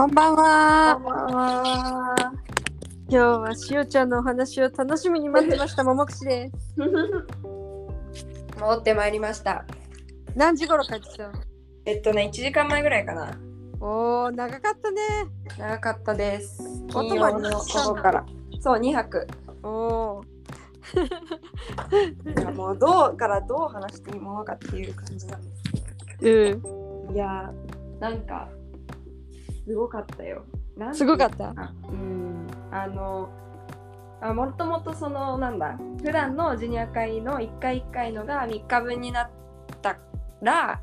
こんばんは。こんばんは。今日はしおちゃんのお話を楽しみに待ってました、ももくしです。戻ってまいりました。何時頃帰ってきたえっとね、1時間前ぐらいかな。おー、長かったね。長かったです。お金曜の午後から。そう、2泊。おー。いやもうどうからどう話していいものかっていう感じなんですけうん。ど。いやー、なんか、すごかったよ。なんてすごかった？うん。あの、あもともとそのなんだ？普段のジュニア会の1回1回のが3日分になったら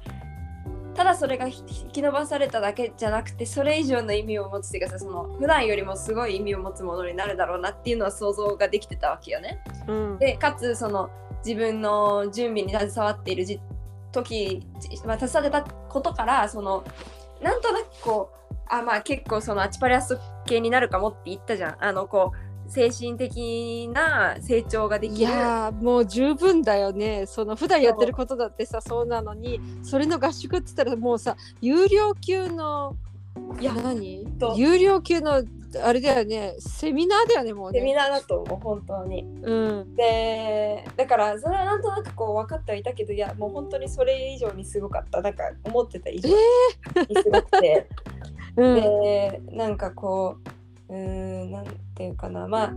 ただそれが引き伸ばされただけじゃなくてそれ以上の意味を持つっていうかさその普段よりもすごい意味を持つものになるだろうなっていうのは想像ができてたわけよね。うん。でかつその自分の準備に携わっているじ時、まあ、携わってたことからそのなんとなくこうあまあ結構そのアチパリアス系になるかもって言ったじゃん。あのこう精神的な成長ができる。いやもう十分だよね。その普段やってることだってさそうなのにそれの合宿って言ったらもうさ有料級のいや何？有料級のあれだよね。セミナーだよねもうセミねナーだと思う本当に。うん。でだからそれはなんとなくこう分かってはいたけどいやもう本当にそれ以上にすごかった。なんか思ってた以上にすごくて。うん。でなんかこううーんなんていうかな。まあ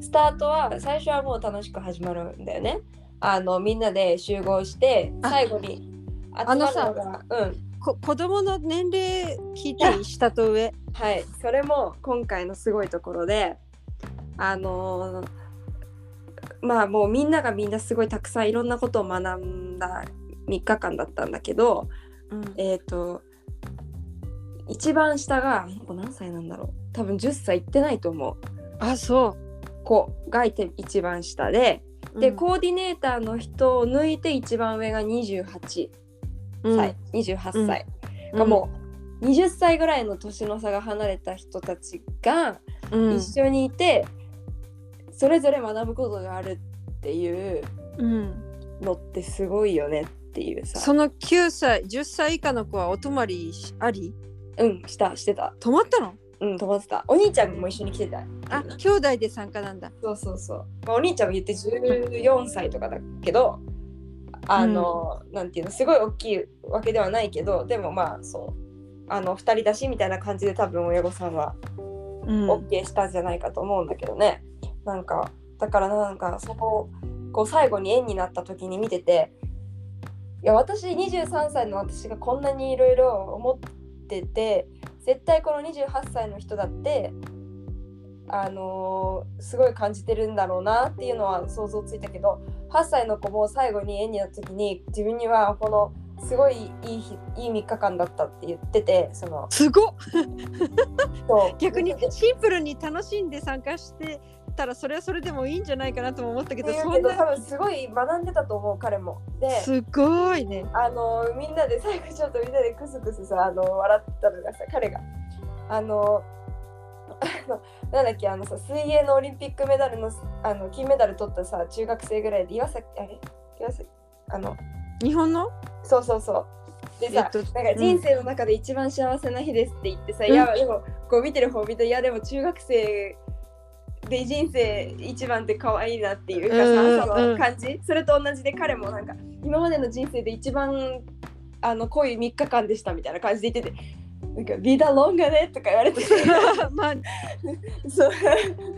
スタートは最初はもう楽しく始まるんだよね。あのみんなで集合してあ最後に集まるのがうんこ子供の年齢聞いていい下と上。はい。それも今回のすごいところであのーまあもうみんながみんなすごいたくさんいろんなことを学んだ3日間だったんだけどうん。えっ、と一番下が何歳なんだろう。多分10歳いってないと思う。あそ子がいて一番下で、うでコーディネーターの人を抜いて一番上が28歳、うん。28歳うん。がもう20歳ぐらいの年の差が離れた人たちがうん。一緒にいて、それぞれ学ぶことがあるっていううん。のってすごいよねっていうさ。その9歳10歳以下の子はお泊まりしあり？うんしたしてた。泊まったの？うん飛ばってた。お兄ちゃんも一緒に来てた。あ兄弟で参加なんだ。そうそうそう、まあ、お兄ちゃんも言って14歳とかだけどあの、なんていうのすごい大きいわけではないけどでもまあそうあの2人だしみたいな感じで多分親御さんはうん。OK したんじゃないかと思うんだけどね、なんかだからなんかそここう最後に縁になった時に見てていや私23歳の私がこんなにいろいろ思ってて絶対この28歳の人だってあのーすごい感じてるんだろうなっていうのは想像ついたけど8歳の子も最後に縁になった時に自分にはこのすごいいい日いい3日間だったって言っててそのすごっ。逆にシンプルに楽しんで参加してたらそれはそれでもいいんじゃないかなとも思ったけどそん多分すごい学んでたと思う彼も。ですごいね。あのみんなで最後ちょっとみんなでクスクスさあの笑ってたのがさ彼が。あのなんだっけあのさ水泳のオリンピックメダルのあの金メダル取ったさ中学生ぐらいで岩崎あれ？岩崎？あの日本の？そうそうそう。でさ、えっとなんか人生の中で一番幸せな日ですって言ってさ、うん。いやでもこう見てる方見ていやでも中学生で人生一番って可愛いなっていうかさ、うんそうん。の感じ、それと同じで彼もなんか今までの人生で一番あの濃い3日間でしたみたいな感じで言ってて。なんかビダロンがねとか言われて まあそう。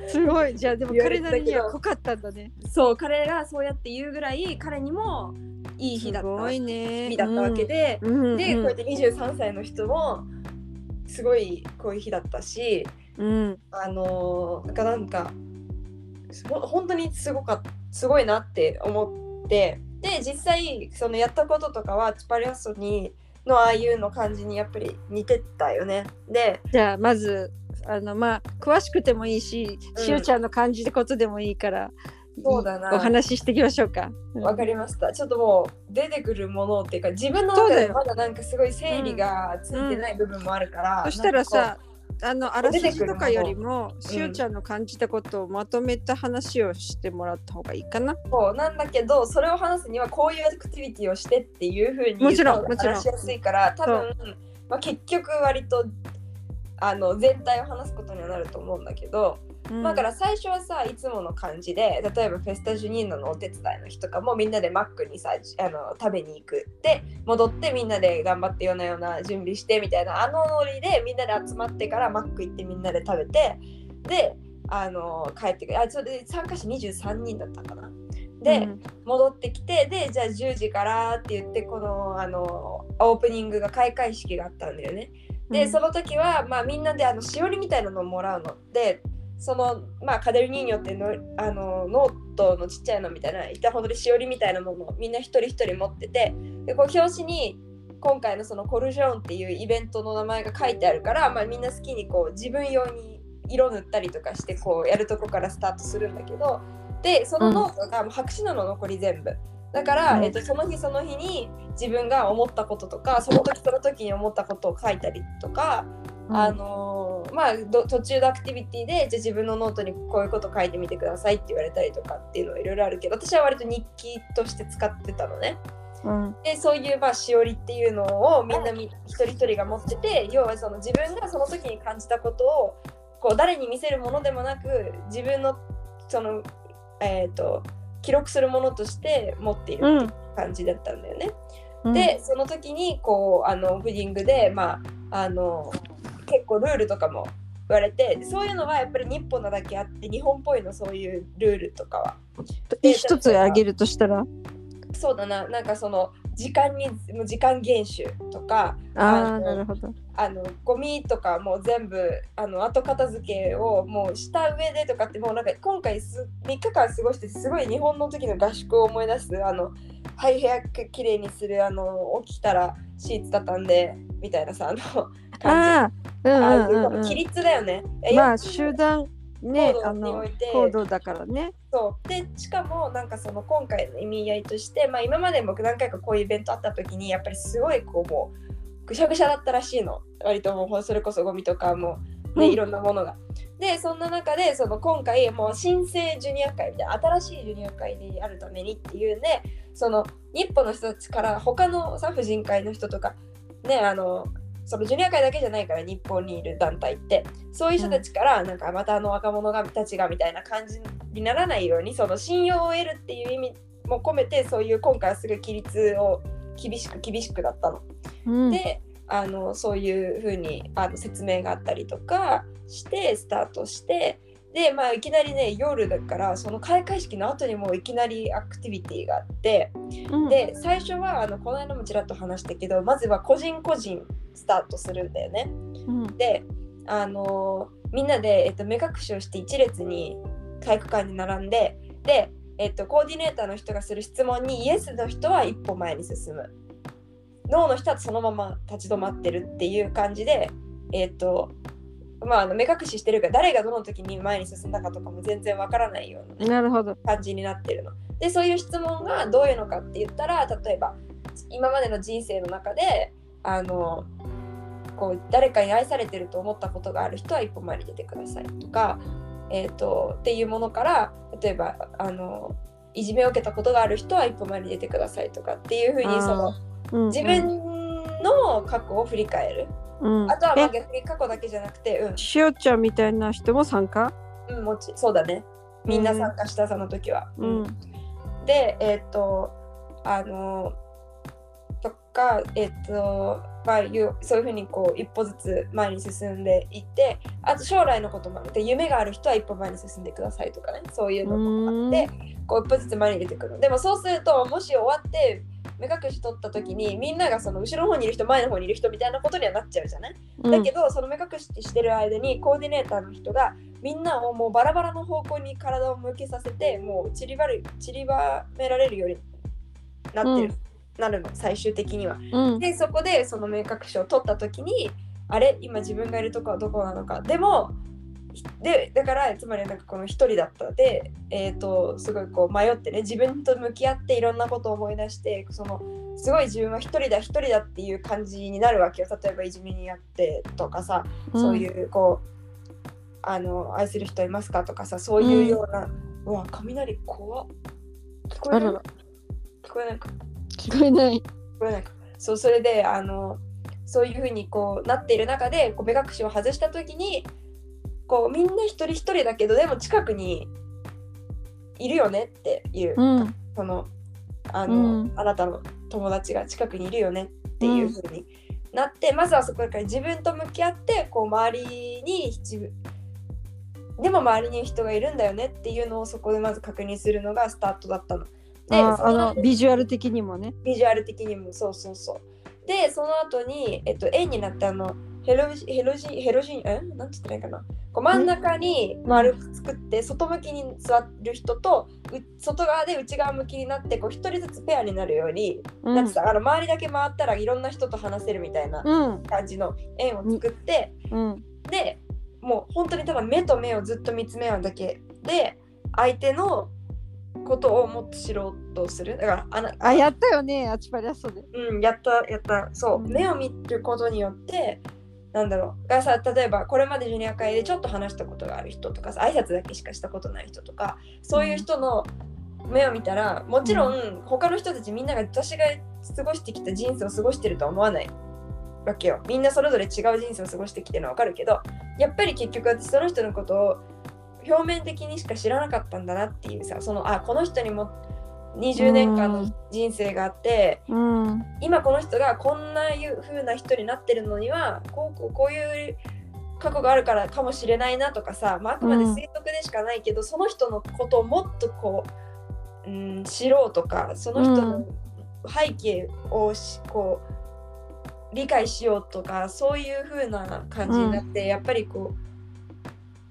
すごい。じゃあでも彼なりには濃かったんだね。そう彼がそうやって言うぐらい彼にもいい日だった。すごいね。日だったわけで、うん。うんで、こうやって23歳の人もすごいこういう日だったしうん。あのーなんかなんかほ本当にすごかっすごいなって思って。で実際そのやったこととかはチパリアストにのああいうの感じにやっぱり似てたよね。でじゃあまずあのまあ詳しくてもいいし、うん。しおちゃんの感じたことでもいいからそうだな。いお話ししていきましょうか。うんわかりました。ちょっともう出てくるものっていうか自分の中でまだなんかすごい整理がついてない部分もあるから、そしたらなんかこうさあのあらすじとかよりもん。しおちゃんの感じたことをまとめた話をしてもらった方がいいかな。そうなんだけどそれを話すにはこういうアクティビティをしてっていうふうにもちろんもちろん。話しやすいから多分、まあ、結局割とあの全体を話すことにはなると思うんだけど、うんだから最初はさいつもの感じで例えばフェスタジュニーノのお手伝いの日とかもみんなでマックにさあの食べに行くで戻ってみんなで頑張ってようなような準備してみたいなあのノリでみんなで集まってからマック行ってみんなで食べてであの帰ってくるあそれで参加者23人だったかな。で、うん戻ってきてでじゃあ10時からって言ってこのあのオープニングが開会式があったんだよね。で、うん。その時は、まあ、みんなであのしおりみたいなのをもらうの。でそのまあカデルニーニョってのあのノートのちっちゃいのみたいな板ほどでしおりみたいなものをみんな一人一人持っててでこう表紙に今回のその Corujão っていうイベントの名前が書いてあるから、まあ、みんな好きにこう自分用に色塗ったりとかしてこうやるとこからスタートするんだけどでそのノートが白紙なの残り全部。だから、うん。えっと、その日その日に自分が思ったこととかその時その時に思ったことを書いたりとか、あのーまあど途中のアクティビティでじゃあ自分のノートにこういうこと書いてみてくださいって言われたりとかっていうのはいろいろあるけど私は割と日記として使ってたのね。うん。でそういうまあしおりっていうのをみんなみ一人一人が持ってて要はその自分がその時に感じたことをこう誰に見せるものでもなく自分のそのえっ、と記録するものとして持っているっていう感じだったんだよね。うん。でその時にこうあのフーディングでまああの結構ルールとかも言われてそういうのはやっぱり日本なだけあって日本っぽいのそういうルールとかは。一つ挙げるとしたら？そうだな。なんかその時間にもう時間厳守とかあなるほど。あのゴミとかもう全部あの後片付けをもうした上でとかってもうなんか今回す3日間過ごしてすごい日本の時の合宿を思い出すあのはい部屋きれいにするあの起きたらシーツ畳んでみたいなさあの感じ。ああああいううんうん。うん規律だよね。えまあ集団ねあのにおいて。行動だからね。そう。でしかもなんかその今回の意味合いとして、まあ、今まで僕何回かこういうイベントあった時にやっぱりすごいこうもうぐしゃぐしゃだったらしいの。割ともうそれこそゴミとかも、ねうん。いろんなものが。でそんな中でその今回もう新生ジュニア会みたいな新しいジュニア会であるためにっていうんでその日本の人たちから他のさ婦人会の人とかねあのそのジュニア会だけじゃないから日本にいる団体ってそういう人たちからなんかまたあの若者がたちがみたいな感じにならないようにその信用を得るっていう意味も込めてそういう今回はすごい規律を厳しく厳しくだったの。うん。であのそういうふうにあの説明があったりとかしてスタートしてでまあいきなりね夜だからその開会式の後にもういきなりアクティビティがあってうん。で最初はあのこの間もちらっと話したけどまずは個人個人スタートするんだよね。うんであのみんなで、えっと、目隠しをして一列に体育館に並んでで、えっと、コーディネーターの人がする質問にイエスの人は一歩前に進むノーの人はそのまま立ち止まってるっていう感じでえっとまああの目隠ししてるから誰がどの時に前に進んだかとかも全然わからないような感じになってるの。でそういう質問がどういうのかって言ったら例えば今までの人生の中であのこう誰かに愛されてると思ったことがある人は一歩前に出てくださいとか、えー、とっていうものから例えばあのいじめを受けたことがある人は一歩前に出てくださいとかっていうふうにそのうん自分の過去を振り返る、うん。あとはまあえ逆に過去だけじゃなくてうん。しおちゃんみたいな人も参加？うんもちそうだね。みんな参加したその時は。うん。でえっ、とあのとかえっ、とまあいうそういうふうにこう一歩ずつ前に進んでいってあと将来のこともあって夢がある人は一歩前に進んでくださいとかねそういうのもあってこう一歩ずつ前に出てくるでもそうするともし終わって目隠し取った時にみんながその後ろの方にいる人前の方にいる人みたいなことにはなっちゃうじゃない？だけど、その目隠ししてる間にコーディネーターの人がみんなをもうバラバラの方向に体を向けさせてもう散りばる散りばめられるようになってる、なるの最終的には。うん。でそこでその目隠しを取った時にあれ？今自分がいるとこはどこなのか？でもひでだからつまりなんかこの一人だったでえっ、とすごいこう迷ってね自分と向き合っていろんなことを思い出してそのすごい自分は一人だ一人だっていう感じになるわけよ。例えばいじめにあってとかさそういうこうあの愛する人いますか？とかさそういうような、うわ雷怖っ。聞こえる？聞こえないか聞こえない。聞こえないか。そうそれであのそういう風にこうなっている中でこう目隠しを外した時にこうみんな一人一人だけどでも近くにいるよねっていう、うん。そのあの、うん。あなたの友達が近くにいるよねっていう風になって、まずはそこから自分と向き合ってこう周りに自分でも周りに人がいるんだよねっていうのをそこでまず確認するのがスタートだったの。であののビジュアル的にもね。ビジュアル的にもそうそうそう。で、その後に、えっと、円になってあの、ヘロジヘロジヘロジえ？なんて言ったらいいかな。こう真ん中に丸く作って、外向きに座る人と、う外側で内側向きになって、こう一人ずつペアになるように、うんなんてさあの周りだけ回ったらいろんな人と話せるみたいなうん感じの円を作って、うんで、もう本当にただ目と目をずっと見つめ合うだけで、相手のことをもっと知ろうとする。だからあのあやったよねあちぱりやそうで。うん、やった、やった。そう、うん目を見ることによって、なんだろう。がさ、例えば、これまでジュニア会でちょっと話したことがある人とかさ、挨拶だけしかしたことない人とか、そういう人の目を見たら、もちろん、他の人たちみんなが私が過ごしてきた人生を過ごしてるとは思わないわけよ。みんなそれぞれ違う人生を過ごしてきてるのはわかるけど、やっぱり結局私その人のことを表面的にしか知らなかったんだなっていうさ、その、あ、この人にも20年間の人生があって、うん。今この人がこんないう風な人になってるのにはこうこうこういう過去があるからかもしれないなとかさ、まあ、あくまで推測でしかないけど、その人のことをもっとこう、うん、知ろうとかその人の背景をしこう理解しようとかそういう風な感じになって、やっぱりこう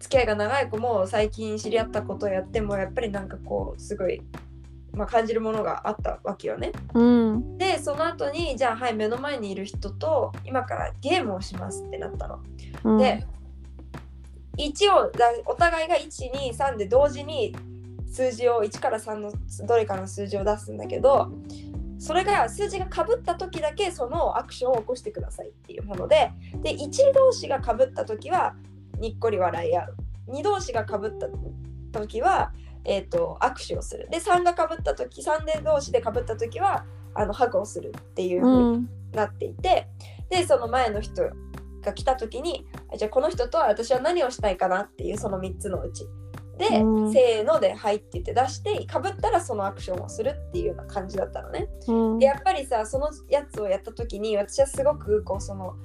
付き合いが長い子も最近知り合ったことをやってもやっぱりなんかこうすごい、まあ、感じるものがあったわけよね。うんでその後にじゃあはい目の前にいる人と今からゲームをしますってなったの。うんで一応だお互いが123で同時に数字を1から3のどれかの数字を出すんだけどそれが数字がかぶった時だけそのアクションを起こしてくださいっていうものでで1同士がかぶった時はにっこり笑い合う。2同士がかぶった時は、えー、と握手をする。で3がかぶった時3で同士でかぶった時はあのハグをするっていう風にうん。なっていてでその前の人が来た時にあじゃあこの人とは私は何をしたいかなっていうその3つのうち。で、うん。せーので「はい」って言って出してかぶったらそのアクションをするっていうような感じだったのね。うん。でやっぱりさそのやつをやった時に私はすごくこうその。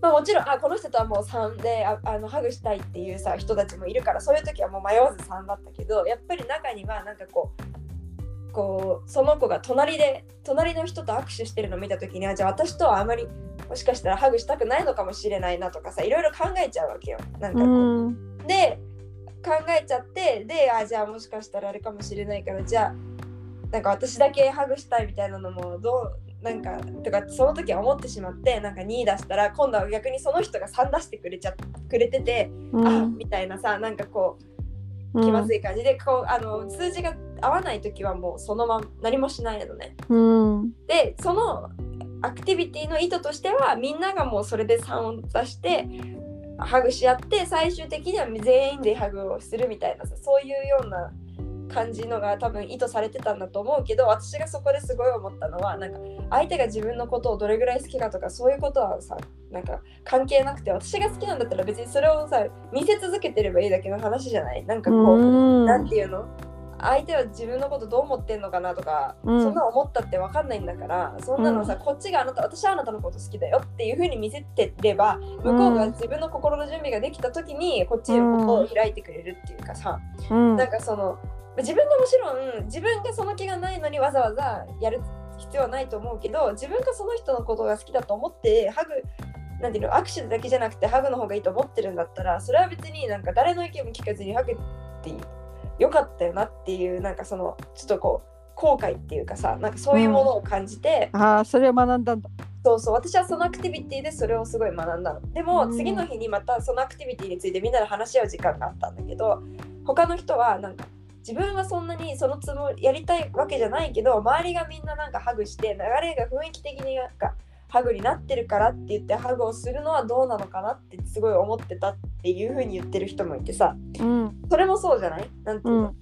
まあ、もちろんあこの人とはもう3でああのハグしたいっていうさ人たちもいるからそういう時はもう迷わず3だったけどやっぱり中にはなんかこうこうその子が隣で隣の人と握手してるのを見た時にはじゃあ私とはあまりもしかしたらハグしたくないのかもしれないなとかさいろいろ考えちゃうわけよ。なんかこううんで考えちゃってであじゃあもしかしたらあれかもしれないからじゃあなんか私だけハグしたいみたいなのもどうなんかとかその時は思ってしまってなんか2出したら今度は逆にその人が3出してくれちゃくれてて、あみたいなさなんかこう気まずい感じで、こうあの数字が合わない時はもうそのまま何もしないのね。うん。でそのアクティビティの意図としてはみんながもうそれで3を出してハグし合って最終的には全員でハグをするみたいなさそういうような感じのが多分意図されてたんだと思うけど私がそこですごい思ったのはなんか相手が自分のことをどれぐらい好きかとかそういうことはさなんか関係なくて私が好きなんだったら別にそれをさ見せ続けてればいいだけの話じゃない？なんかこう、うん。なんていうの？相手は自分のことどう思ってんのかなとか、うん。そんな思ったって分かんないんだからそんなのさ、こっちがあなた私はあなたのこと好きだよっていう風に見せてれば向こうが自分の心の準備ができた時にこっちを開いてくれるっていうかさ、うん。なんかその自分がもちろん自分がその気がないのにわざわざやる必要はないと思うけど自分がその人のことが好きだと思ってハグなんていうの握手だけじゃなくてハグの方がいいと思ってるんだったらそれは別になんか誰の意見も聞かずにハグってよかったよなっていうなんかそのちょっとこう後悔っていうかさなんかそういうものを感じて、ああそれを学んだんだ。そうそう私はそのアクティビティでそれをすごい学んだの。でも、うん。次の日にまたそのアクティビティについてみんなで話し合う時間があったんだけど他の人はなんか自分はそんなにそのつもりやりたいわけじゃないけど周りがみんななんかハグして流れが雰囲気的になんかハグになってるからって言ってハグをするのはどうなのかなってすごい思ってたっていう風に言ってる人もいてさうん。それもそうじゃない？なんていうの、うん。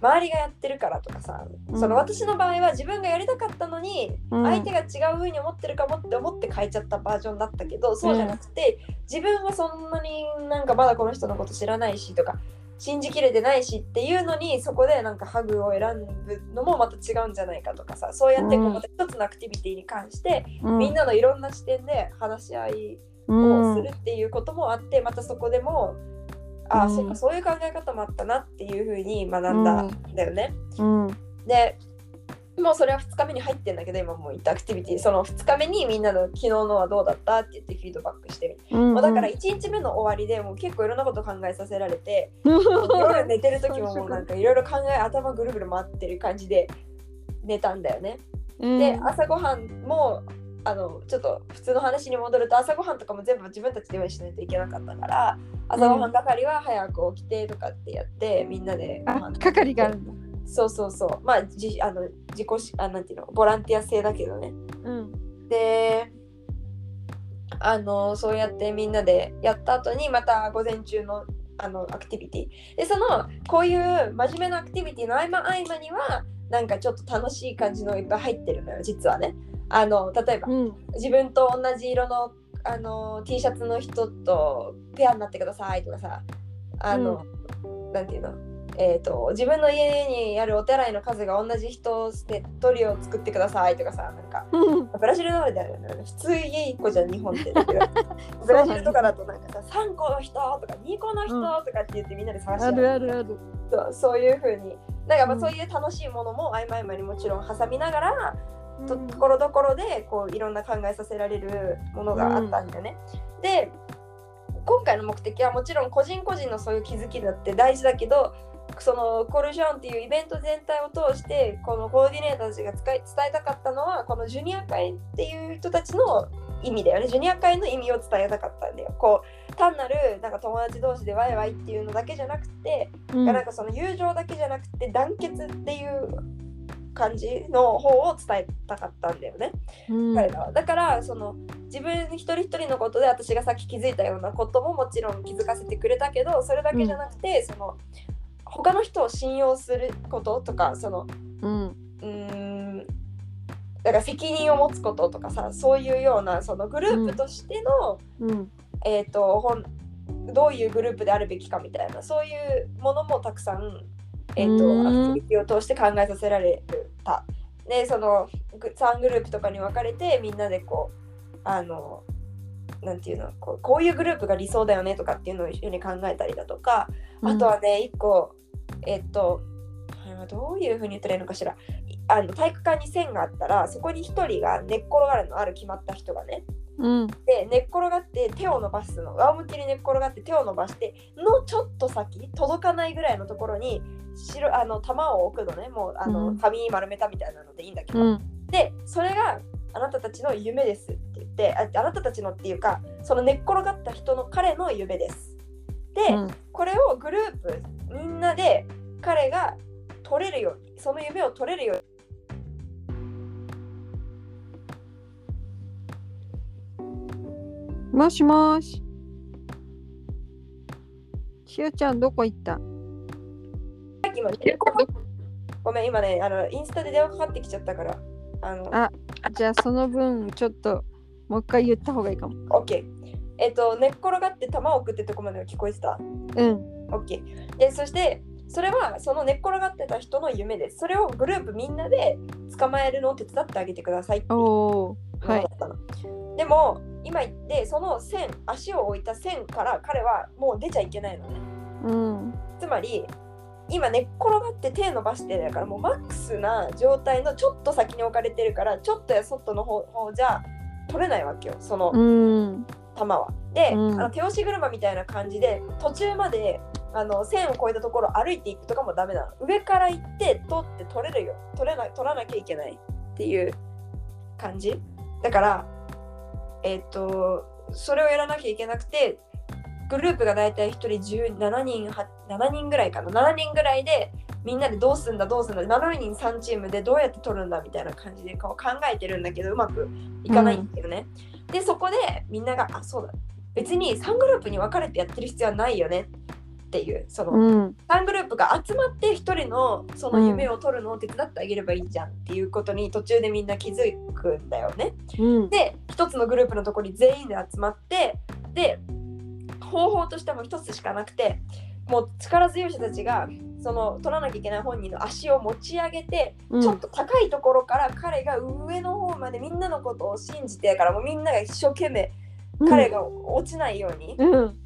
周りがやってるからとかさ、うん。その私の場合は自分がやりたかったのに、うん。相手が違う風に思ってるかもって思って変えちゃったバージョンだったけどそうじゃなくて、自分はそんなになんかまだこの人のこと知らないしとか信じきれてないしっていうのにそこでなんかハグを選ぶのもまた違うんじゃないかとかさそうやってこう一つのアクティビティに関して、うん。みんなのいろんな視点で話し合いをするっていうこともあって、またそこでもああ、うん。そうかそういう考え方もあったなっていうふうに学んだんだよね。うん。でもうそれは2日目に入ってんだけど今もう言ったアクティビティ。その2日目にみんなの昨日のはどうだったって言ってフィードバックしてみる、うんもうだから1日目の終わりでもう結構いろんなこと考えさせられて夜寝てる時ももうなんかいろいろ考え頭ぐるぐる回ってる感じで寝たんだよね。うん。で朝ごはんもあのちょっと普通の話に戻ると朝ごはんとかも全部自分たちで用意しないといけなかったから朝ごはん係は早く起きてとかってやってみんなでごあ飯係があるんだそうそうそう。まあじあの自己しあなんていうの？ボランティア制だけどね。うん。であのそうやってみんなでやった後にまた午前中のあのアクティビティ。でそのこういう真面目なアクティビティの合間合間にはなんかちょっと楽しい感じのいっぱい入ってるのよ実はね。あの例えばうん。自分と同じ色のあの T シャツの人とペアになってくださいとかさ。あの、なんていうの？えー、と自分の家にあるお手洗いの数が同じ人でトリを作ってくださいとかさなんかうん。ブラジルのあれだよね。普通家1個じゃん日本って。だけどブラジルとかだとなんかさ3個の人とか2個の人とかって言ってみんなで探してあるあるある。そうそういう風に。なんかまそういう楽しいものも合間合間にもちろん挟みながら、とうん。ところどころでこういろんな考えさせられるものがあったんだよね。で今回の目的はもちろん個人個人のそういう気づきだって大事だけどそのコルジョンっていうイベント全体を通してこのコーディネーターたちが使い伝えたかったのはこのジュニア会っていう人たちの意味だよね。ジュニア会の意味を伝えたかったんだよ。こう単なるなんか友達同士でワイワイっていうのだけじゃなくてうん。なんかその友情だけじゃなくて団結っていう感じの方を伝えたかったんだよね、うん。彼らは。だからその自分一人一人のことで私がさっき気づいたようなことももちろん気づかせてくれたけどそれだけじゃなくて、その他の人を信用することとかそのうん。うーんだから責任を持つこととかさそういうようなそのグループとしての、うん。えー、とほんどういうグループであるべきかみたいなそういうものもたくさん、えー、とうん。アクティビティを通して考えさせられた。でそのぐ3グループとかに分かれてみんなでこうあのなんていうのこうこういうグループが理想だよねとかっていうのを一緒に考えたりだとか、あとはね一個えっ、とあどういうふうに言ったらいいのかしら。いあの体育館に線があったらそこに1人が寝っ転がるのある決まった人がねうん。で寝っ転がって手を伸ばすの仰向けに寝っ転がって手を伸ばしてのちょっと先届かないぐらいのところに白あの玉を置くのね。もうあの、うん。紙丸めたみたいなのでいいんだけど、うん。でそれがあなたたちの夢ですって言ってああなたたちのっていうかその寝っ転がった人の彼の夢です。で、うん。これをグループみんなで彼が取れるようにその夢を取れるように。もしもし。しおちゃんどこ行った？さっきもごめん今ねあのインスタで電話かかってきちゃったからあのあ じゃあその分ちょっともう一回言った方がいいかも。OK えっと寝っ転がって球を送ってとこまでは聞こえてた？うん。OK でそしてそれはその寝っ転がってた人の夢です。それをグループみんなで捕まえるのを手伝ってあげてくださいっておおはい。でも今言ってその線足を置いた線から彼はもう出ちゃいけないのね。うん。つまり今寝っ転がって手伸ばしてだからもうマックスな状態のちょっと先に置かれてるからちょっとやそっとの方方じゃ取れないわけよそのうん。球は。で、うん。あの手押し車みたいな感じで途中まであの線を越えたところ歩いていくとかもダメなの。上から行って取って取れるよ。取れな取らなきゃいけないっていう感じ。だからえっ、とそれをやらなきゃいけなくてグループが大体1人17人は7人ぐらいかな。7人ぐらいでみんなでどうすんだどうすんだ。7人3チームでどうやって取るんだみたいな感じでこう考えてるんだけどうまくいかないんだよね、でそこでみんながあそうだ。別に3グループに分かれてやってる必要はないよね。っていうその、うん。3グループが集まって1人のその夢を取るのを手伝ってあげればいいじゃんっていうことに途中でみんな気づくんだよね。うん。で1つのグループのところに全員で集まってで方法としても1つしかなくてもう力強い人たちがその取らなきゃいけない本人の足を持ち上げて、うん。ちょっと高いところから彼が上の方までみんなのことを信じてやからもうみんなが一生懸命彼が落ちないように、うん。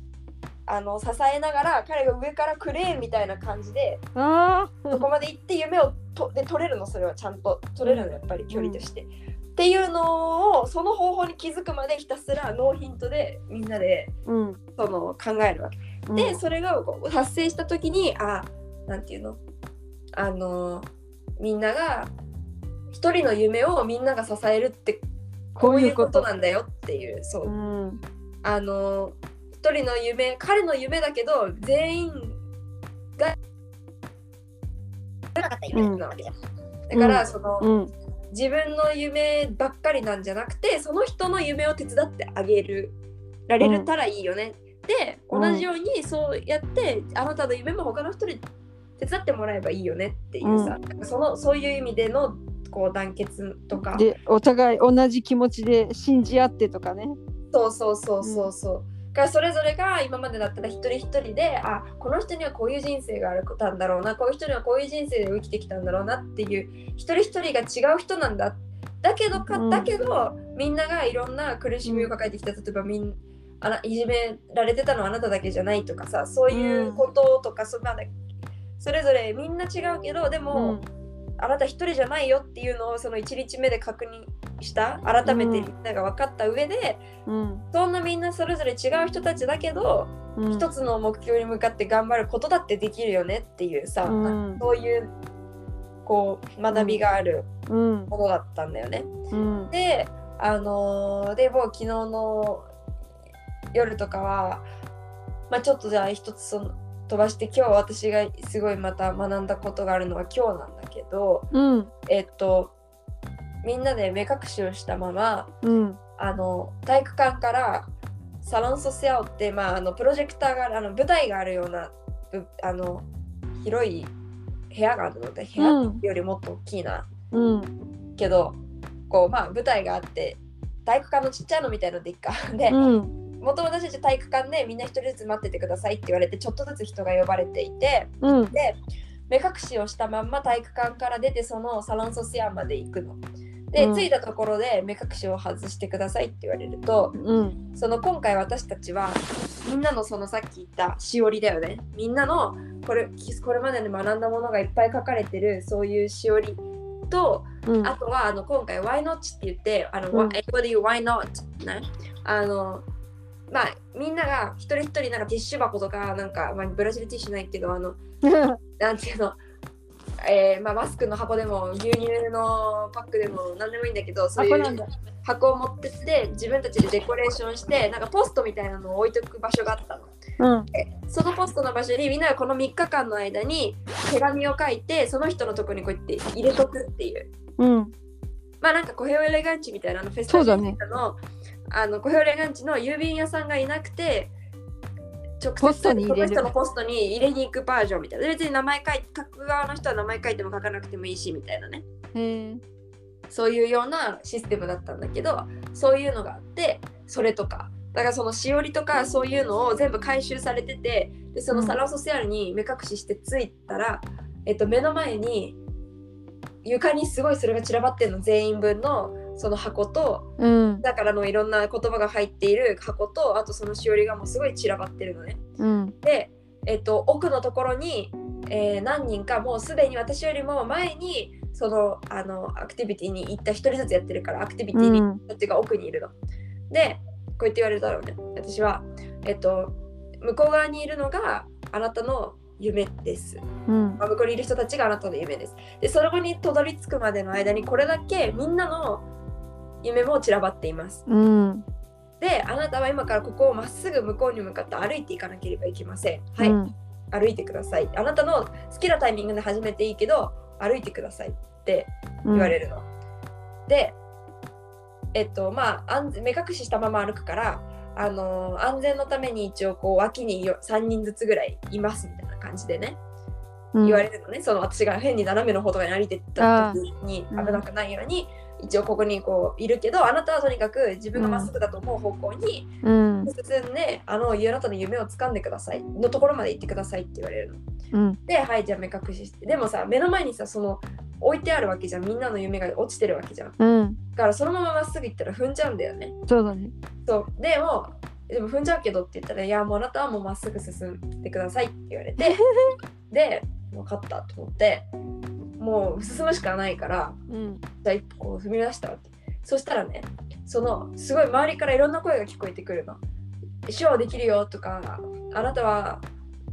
あの支えながら彼が上からクレーンみたいな感じであ そこまで行って夢をとで取れるの？それはちゃんと取れるの？やっぱり距離として。っていうのをその方法に気づくまでひたすらノーヒントでみんなでうん。その考えるわけ。でそれがこう達成した時にあなんていうの？あのみんなが一人の夢をみんなが支えるってこういうこと。なんだよっていうそう。うん。あの一人の夢彼の夢だけど全員がなかった夢なわけじゃん。だから、うん。その、うん自分の夢ばっかりなんじゃなくてその人の夢を手伝ってあげるられたらいいよね、でうん。同じようにそうやってあなたの夢も他の人に手伝ってもらえばいいよねっていうさ、なんかそのそういう意味でのこう団結とか。でお互い同じ気持ちで信じ合ってとかね。そうそうそうそうそう。だからそれぞれが今までだったら一人一人であこの人にはこういう人生があるたんだろうなこういう人にはこういう人生で生きてきたんだろうなっていう一人一人が違う人なんだ。だけどか、うん。だけどみんながいろんな苦しみを抱えてきた例えばみんあらいじめられてたのはあなただけじゃないとかさそういうこととか、そまあそれぞれみんな違うけどでも、あなた一人じゃないよっていうのをその1日目で確認した改めてみんなが分かった上で、うん。そんなみんなそれぞれ違う人たちだけど、うん。一つの目標に向かって頑張ることだってできるよねっていうさ、うん。そういうこう学びがあるうん。ものだったんだよね。うん。であのーでもう昨日の夜とかは、まあ、ちょっとじゃあ一つその飛ばして今日私がすごいまた学んだことがあるのは今日なんだけどうん。えっとみんなで目隠しをしたままうん。あの体育館からサロンソセアオって、まあ、あのプロジェクターがあの舞台があるようなぶあの広い部屋があるので部屋うんよりもっと大きいな、うん。けどこうまあ舞台があって体育館のちっちゃいのみたいのでいっか。でうん。もともと私たち体育館でみんな一人ずつ待っててくださいって言われてちょっとずつ人が呼ばれていてうん。で目隠しをしたまんま体育館から出てそのサロンソセアまで行くの。で、うん。着いたところで目隠しを外してくださいって言われるとうん。その今回私たちはみんなのそのさっき言ったしおりだよね。みんなのこれこれまでに学んだものがいっぱい書かれてるそういうしおりとうん。あとはあの今回 Why not って言ってあの、うん。英語で言う Why not ね？あのまあみんなが一人一人なんかティッシュ箱とかなんか、まあ、ブラジルティッシュないけどあのなんていうの？えーまあ、マスクの箱でも牛乳のパックでも何でもいいんだけどそういう箱を持ってって自分たちでデコレーションしてなんかポストみたいなのを置いとく場所があったの。うん。そのポストの場所にみんながこの3日間の間に手紙を書いてその人のとこにこうやって入れとくっていう。うん。まあなんかコヘオエレガンチみたいなあのフェスタそうだね。の、あのコヘオエレガンチの郵便屋さんがいなくて直接その人のポストに入れに行くバージョンみたいな。別に名前書い書く側の人は名前書いても書かなくてもいいしみたいなね。へえ。そういうようなシステムだったんだけどそういうのがあってそれとか。だからそのしおりとかそういうのを全部回収されててでそのサロンソセアルに目隠ししてついたら、えっと、目の前に床にすごいそれが散らばってるの全員分のその箱とうんだからのいろんな言葉が入っている箱とあとそのしおりがもうすごい散らばってるのね。うんで、えっと、奥のところに、えー何人かもうすでに私よりも前にそのあのアクティビティに行った一人ずつやってるからアクティビティに行った人たちが奥にいるの。でこうやって言われるだろうね私は、えっと、向こう側にいるのがあなたの夢です。うんまあ向こうにいる人たちがあなたの夢です。でそこにたどり着くまでの間にこれだけみんなの夢も散らばっています。うんであなたは今からここをまっすぐ向こうに向かって歩いていかなければいけません。はい、うん歩いてください。あなたの好きなタイミングで始めていいけど歩いてくださいって言われるの。で、えっとまあ安全目隠ししたまま歩くからあの安全のために一応こう脇によ3人ずつぐらいいますみたいな感じでね、うん言われるのねその私が変に斜めの方とかに歩いてった時に危なくないように、一応ここにこういるけどあなたはとにかく自分がまっすぐだと思う方向にうん。進んで、あのあなたの夢を掴んでください。のところまで行ってくださいって言われるの。うん。ではいじゃあ目隠しして。でもさ目の前にさその置いてあるわけじゃん。みんなの夢が落ちてるわけじゃん。だうん。からそのまままっすぐ行ったら踏んじゃうんだよね。そうだね。そう。でもでも踏んじゃうけどって言ったらいやもうあなたはもうまっすぐ進んでくださいって言われて。で分かったと思ってもう進むしかないからうん。じゃあ一歩こう踏み出したわけ。そしたらねそのすごい周りからいろんな声が聞こえてくるの「手話できるよ」とか「あなたは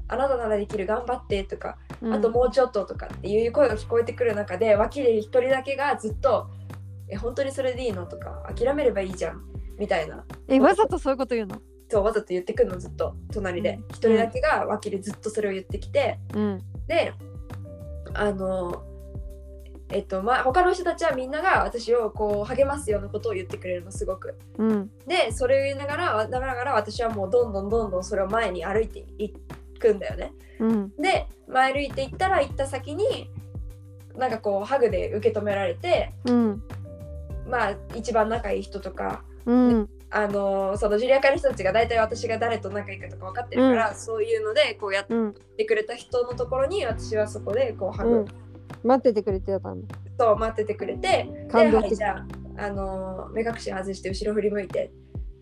あなたならできる頑張って」とかあともうちょっととかっていう声が聞こえてくる中で脇で一人だけがずっと「え本当にそれでいいの?」とか「諦めればいいじゃん」みたいな。えわざとそういうこと言うの？そうわざと言ってくるのずっと隣で。うん。一人だけが脇でずっとそれを言ってきてうん。であのえっとまあ他の人たちはみんなが私をこう励ますようなことを言ってくれるのすごく。うん。でそれを言いながらながら私はもうどんどんどんどんそれを前に歩いていくんだよね。うん。で前歩いていったら行った先になんかこうハグで受け止められてうん。まあ一番仲いい人とかうん。あのそのジュリアカの人たちが大体私が誰と仲いいかとか分かってるから、そういうのでこうやっうんてくれた人のところに私はそこでこうハグ、うん待っててくれてたんだと待っててくれて。で、感動的。はい、じゃあ、あの目隠し外して後ろ振り向いてって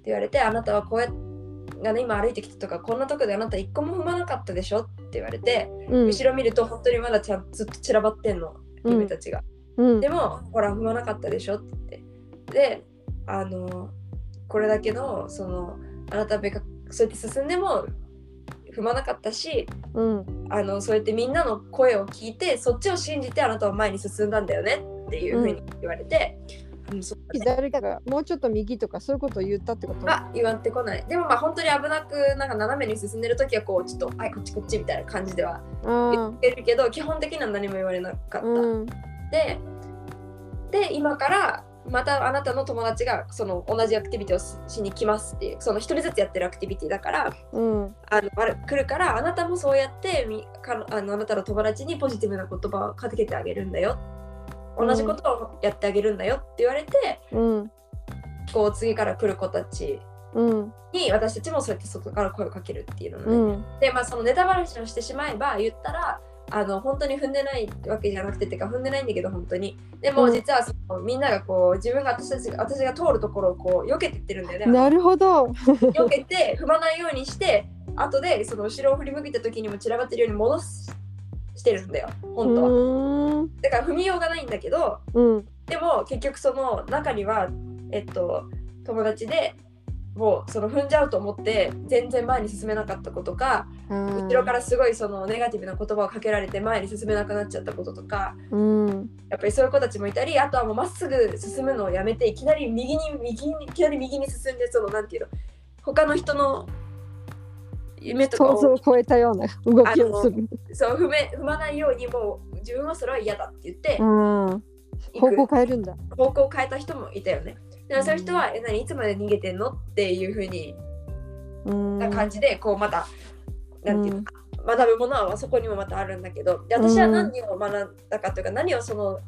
言われてあなたはこうやって、ね、今歩いてきたとかこんなとこであなた一個も踏まなかったでしょって言われて、うん。後ろ見ると本当にまだちゃんずっと散らばってんの。うん。夢たちが。うんでもほら踏まなかったでしょって。言ってであのこれだけのそのあなたは別そうやって進んでも踏まなかったしうん。あのそうやってみんなの声を聞いてそっちを信じてあなたは前に進んだんだよねっていうふうに言われて、うんそうだね。左かがもうちょっと右とかそういうことを言ったってこと？あ言わんってこない。でもまあ本当に危なくなんか斜めに進んでる時はこうちょっとはいこっちこっちみたいな感じでは言あってるけど基本的には何も言われなかった。うん。でで今からまたあなたの友達がその同じアクティビティをししに来ますっていうその一人ずつやってるアクティビティだからうん。あの来るからあなたもそうやってみかのあのあなたの友達にポジティブな言葉をかけてあげるんだよ。同じことをやってあげるんだよって言われて、うん。こう次から来る子たちうん。に私たちもそうやって外から声をかけるっていうのね、うん。でまあそのネタバラシをしてしまえば言ったらあの本当に踏んでないわけじゃなくてってか踏んでないんだけど本当に。でもうん。実はそのみんながこう自分が私たちが私が通るところをこう避けてってるんだよね。なるほど。避けて踏まないようにして後でその後ろを振り向いた時にも散らばってるように戻すしてるんだよ。う本当は、だから踏みようがないんだけどうん。でも結局その中にはえっと友達でもうその踏んじゃうと思って全然前に進めなかった子とか後ろからすごいそのネガティブな言葉をかけられて前に進めなくなっちゃったこととかうん。やっぱりそういう子たちもいたりあとはもうまっすぐ進むのをやめていきなり右に右にいきなり右に進んでそのなんていうの他の人の夢とか想像をを超えたような動きをする。そう踏め踏まないようにもう自分はそれは嫌だって言ってうん。行方向く変えるんだ。方向を変えた人もいたよね。だからそういう人は、え何いつまで逃げてんの？っていう風にうん。な感じでこうまた、なんていうのか学ぶものはそこにもまたあるんだけどで私は何を学んだかというか、何をその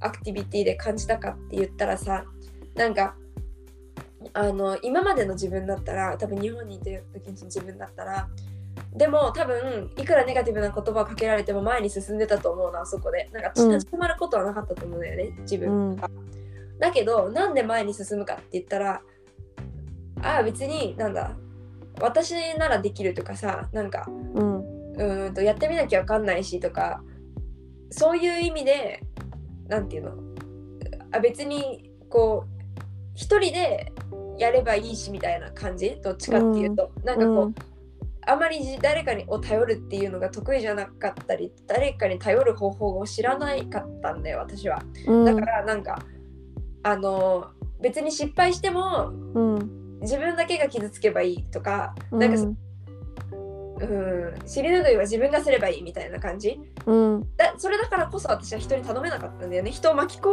アクティビティで感じたかって言ったらさなんかあの今までの自分だったら多分日本にいた時の自分だったらでも多分いくらネガティブな言葉をかけられても前に進んでたと思うなあそこでなんかうん。立ち止まることはなかったと思うんだよね自分が、だけどなんで前に進むかって言ったらああ別になんだ私ならできるとかさなんかうん。うーんとやってみなきゃわかんないしとかそういう意味でなんていうのあ別にこう一人でやればいいしみたいな感じ？どっちかっていうと、なんかこう、うん。あまりじ誰かにを頼るっていうのが得意じゃなかったり誰かに頼る方法を知らないかったんだよ私は。うん。だからなんか、あの別に失敗してもうん。自分だけが傷つけばいいとか、うん。なんかそうん尻拭いは自分がすればいいみたいな感じ。うん。だそれだからこそ私は人に頼めなかったんだよね。人を巻き込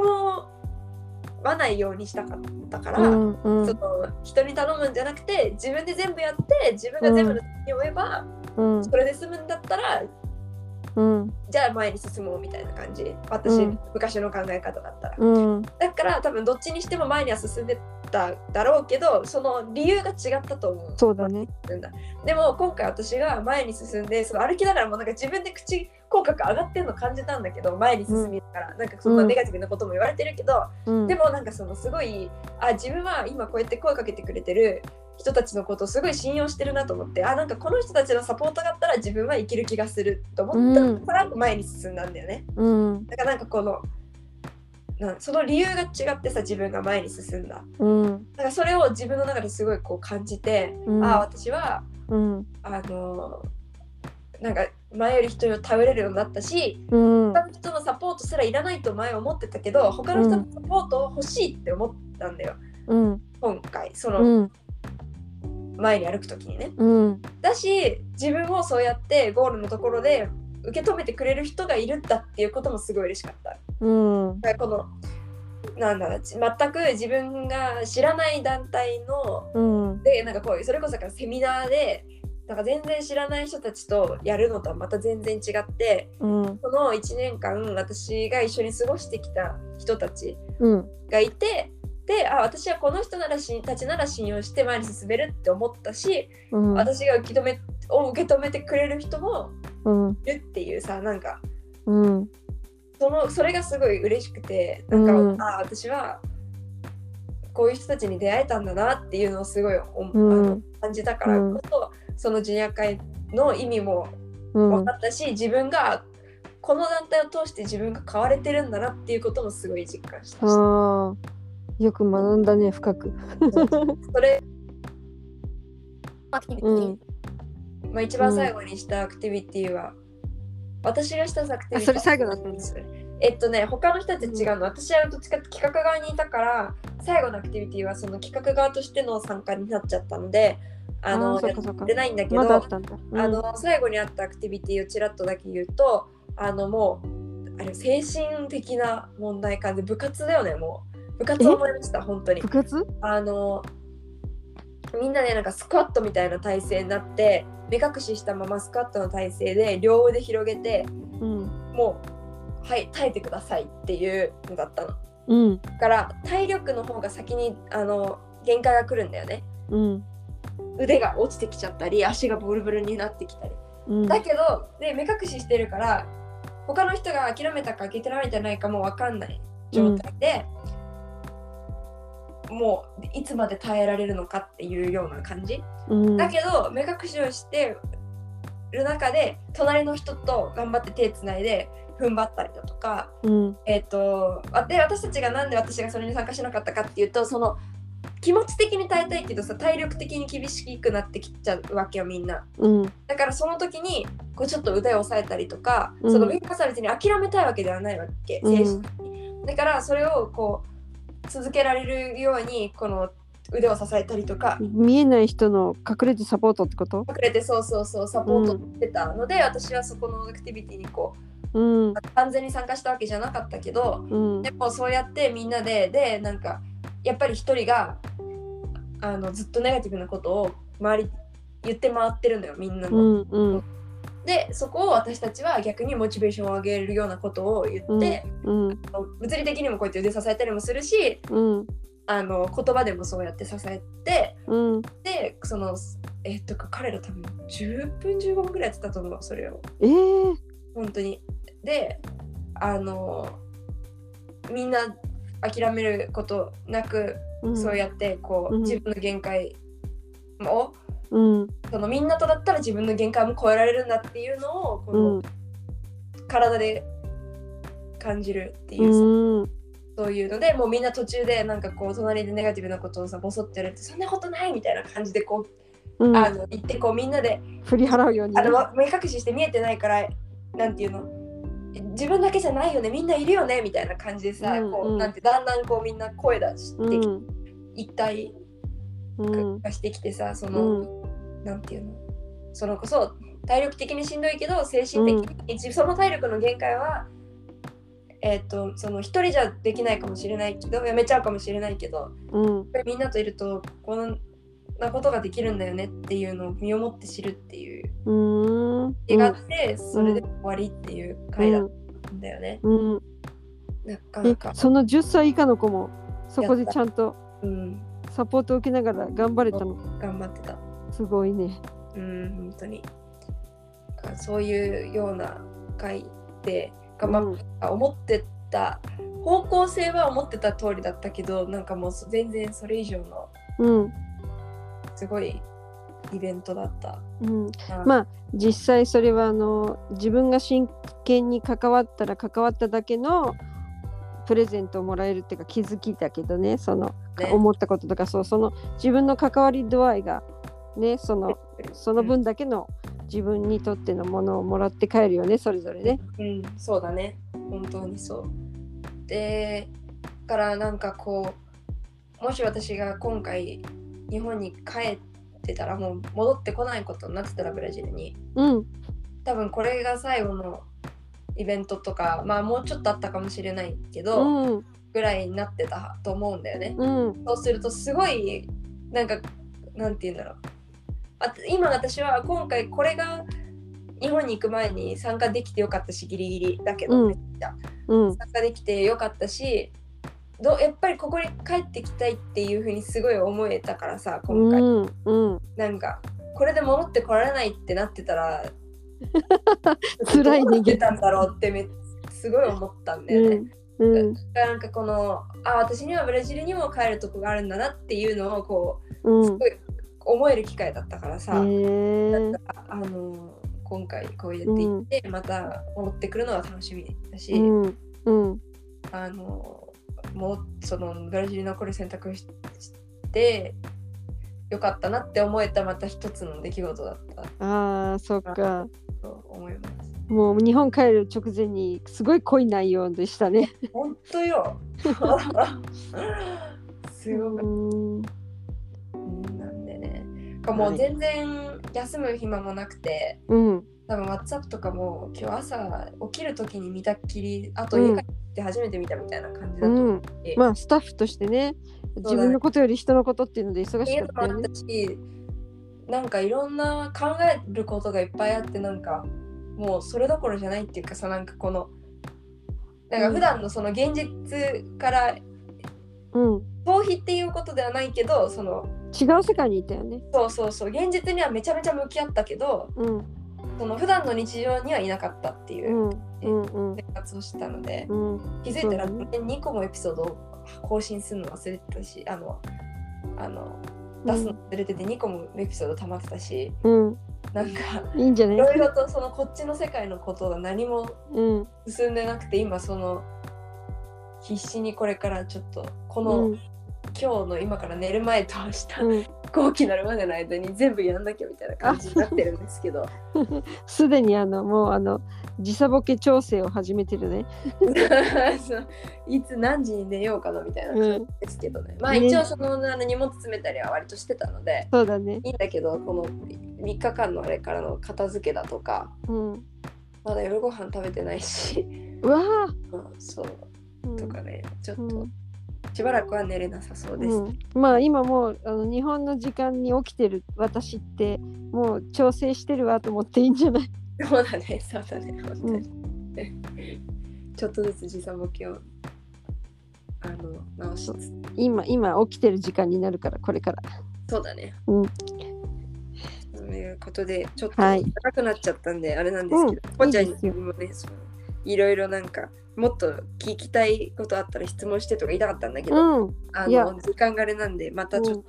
わないようにしたかったから、うんうん。その人に頼むんじゃなくて自分で全部やって自分が全部の責任を負えば、うん。それで済むんだったらうん。じゃあ前に進もうみたいな感じ。私、うん。昔の考え方だったら。うん。だから多分どっちにしても前には進んでただろうけどその理由が違ったと思う。そうだね。んだ。でも今回私が前に進んでその歩きながらもなんか自分で口口角上がってるの感じたんだけど前に進みながら、なんかそんなネガティブなことも言われてるけど、うん。でもなんかそのすごいあ自分は今こうやって声かけてくれてる人たちのことをすごい信用してるなと思ってあなんかこの人たちのサポートがあったら自分は生きる気がすると思ったから前に進んだんだよね。うん。だからなんかこのなんその理由が違ってさ自分が前に進んだ。うん。だからそれを自分の中ですごいこう感じて、うん。ああ私はうん。あのなんか前より人を頼れるようになったしうん。他の人のサポートすらいらないと前は思ってたけど他の人のサポートを欲しいって思ったんだよ、うん。今回そのうん前に歩く時にね。うん。だし自分をそうやってゴールのところで受け止めてくれる人がいるんだっていうこともすごい嬉しかった。うん。このなんだろう全く自分が知らない団体のうん。でなんかこういうそれこそだからセミナーでなんか全然知らない人たちとやるのとはまた全然違ってうん。この1年間私が一緒に過ごしてきた人たちうん。がいてであ私はこの人ならしたちなら信用して前に進めるって思ったし、うん。私が受け止めを受け止めてくれる人もうん。いるっていうさなんかうん。そのそれがすごい嬉しくてなんか、うんあ私はこういう人たちに出会えたんだなっていうのをすごいお、うあのん感じたからこそ、そのジュニア会の意味もうん。分かったし、自分がこの団体を通して自分が変われてるんだなっていうこともすごい実感した。しよく学んだね深く。それ、うん。まあ、一番最後にしたアクティビティは、私がしたアクティビティあそれ最後だったんです。えっとね他の人たち違うの、私はどっちかって企画側にいたから最後のアクティビティはその企画側としての参加になっちゃったのであのあーそっかそっか。やってないんだけど、まだあったんだ。あの最後にあったアクティビティをちらっとだけ言うとあのもうあれ精神的な問題感で部活だよねもう部活を思いました本当に。部活？あのみんなでなんかスクワットみたいな体勢になって目隠ししたままスクワットの体勢で両腕広げてうん。もうはい耐えてくださいっていうのだったの。うん。だから体力の方が先にあの限界が来るんだよね。うん。腕が落ちてきちゃったり足がボルボルになってきたり。うん。だけどで目隠ししてるから他の人が諦めたか諦めてないかも分かんない状態で、もういつまで耐えられるのかっていうような感じ、うん。だけど目隠しをしてる中で隣の人と頑張って手つないで踏ん張ったりだとかうん。えっ、とあで私たちがなんで私がそれに参加しなかったかっていうとその気持ち的に耐えたいけどさ体力的に厳しくなってきちゃうわけよみんな。うん。だからその時にこうちょっと腕を押さえたりとか、うん。そのみんなさ別に諦めたいわけではないわけうん。だからそれをこう続けられるようにこの腕を支えたりとか見えない人の隠れてサポートってこと？隠れてそうそうそうサポートしてたので、私はそこのアクティビティにこうん。う完全に参加したわけじゃなかったけどうん。でもそうやってみんなででなんかやっぱり一人があのずっとネガティブなことを周り言って回ってるのよみんなうの。んうんでそこを私たちは逆にモチベーションを上げるようなことを言って、うん。物理的にもこうやって腕支えたりもするしうん。あの言葉でもそうやって支えてうん。でそのえっと彼ら多分10分15分ぐらいやってたと思うそれを。えー。本当に。であのみんな諦めることなく、うん。そうやってこう、うん。自分の限界をうん。そのみんなとだったら自分の限界も超えられるんだっていうのをこの、うん。体で感じるっていうさ、うん。そういうのでもうみんな途中でなんかこう隣でネガティブなことをさボソって言われてそんなことないみたいな感じでこう、うん。あの言ってこうみんなで振り払うようにね。あの目隠しして見えてないからなんていうの？自分だけじゃないよねみんないるよねみたいな感じでさ、うんうん。こうなんてだんだんこうみんな声出してきて、うん。一体うん。化してきてさその、なんていうの？そのこそ体力的にしんどいけど精神的に、その体力の限界はえっ、とその一人じゃできないかもしれないけどやめちゃうかもしれないけどうん。みんなといるとこんなことができるんだよねっていうのを身をもって知るっていう。うーん。気があって、それで終わりっていう回だったんだよね。うん。うん。なかなえか、その10歳以下の子もそこでちゃんとうん、サポートを受けながら頑張れたの？頑張ってた。すごいね。うん、本当に。そういうような回で頑張っうん。思ってた方向性は思ってた通りだったけどなんかもう全然それ以上のうん。すごいイベントだった。うん。あまあ実際それはあの自分が真剣に関わったら関わっただけのプレゼントをもらえるっていうか気づきだけどねそのね。思ったこととかそうその自分の関わり度合いがねそのその分だけの自分にとってのものをもらって帰るよねそれぞれね。うん、そうだね。本当にそう。で、だからなんかこう、もし私が今回日本に帰ってたら、もう戻ってこないことになってたら、ブラジルに。うん多分これが最後のイベントとか、まあもうちょっとあったかもしれないけうど、んぐらいになってたと思うんだよね。うんそうするとすごいなんかなんて言うんだろうあ今私は今回これが日本に行く前に参加できてよかったしギリギリだけど、うん。参加できてよかったしどやっぱりここに帰ってきたいっていう風にすごい思えたからさ今回、うんうん。なんかこれで戻ってこられないってなってたら 辛いねどうなってたんだろうってめすごい思ったんだよね。うんうん。なんかこのあ私にはブラジルにも帰るとこがあるんだなっていうのをこううん。すごい思える機会だったからさ、へえあの今回こうやって行って、また戻ってくるのは楽しみだし、うんうん。あのもうそのブラジルに残る選択をししてよかったなって思えたまた一つの出来事だった。ああそっか。と思います。もう日本帰る直前にすごい濃い内容でしたね。本当よ。すごくもう全然休む暇もなくて、うん。多分 WhatsApp とかも今日朝起きる時に見たっきりあとうん家帰って初めて見たみたいな感じだとうん。まあスタッフとしてね自分のことより人のことっていうので忙しかったよね。なんかいろんな考えることがいっぱいあってなんかもうそれどころじゃないっていうかさなんかこのなんか普段のその現実からうん。逃避っていうことではないけどその違う世界にいたよね。そうそうそう。現実にはめちゃめちゃ向き合ったけどうん。その普段の日常にはいなかったっていううん。うんうん。生活をしたので、うん。気づいたらそうだ2個もエピソードを更新するの忘れてたしあのあの出すの忘れてて2個もエピソード溜まってたし、うん。なんかいいんじゃない？いろいろとそのこっちの世界のことが何もうん。進んでなくて今その必死にこれからちょっとこうの、ん今日の今から寝る前と明日、うん。飛行機乗るまでの間に全部やんなきゃみたいな感じになってるんですけど。すでにあのもうあの時差ボケ調整を始めてるね。いつ何時に寝ようかなみたいな感じですけどね、まあね一応そのあの荷物詰めたりは割としてたのでそうだね。いいんだけどこの3日間のあれからの片付けだとか。うん。まだ夜ご飯食べてないし、うわうん、そう。とかねちょっとうんしばらくは寝れなさそうです、うん、まあ今もうあの日本の時間に起きてる私ってもう調整してるわと思っていいんじゃない？そうだねそうだね本当うに、ちょっとずつ時差ボケをあの直しつつ。今今起きてる時間になるからこれから。そうだね。うん。ということでちょっとはい。長くなっちゃったんであれなんですけど、こっちゃん。いいですよ。にもねいろいろなんかもっと聞きたいことあったら質問してとか言いたかったんだけど、うん、あの時間があれなんでまたちょっと、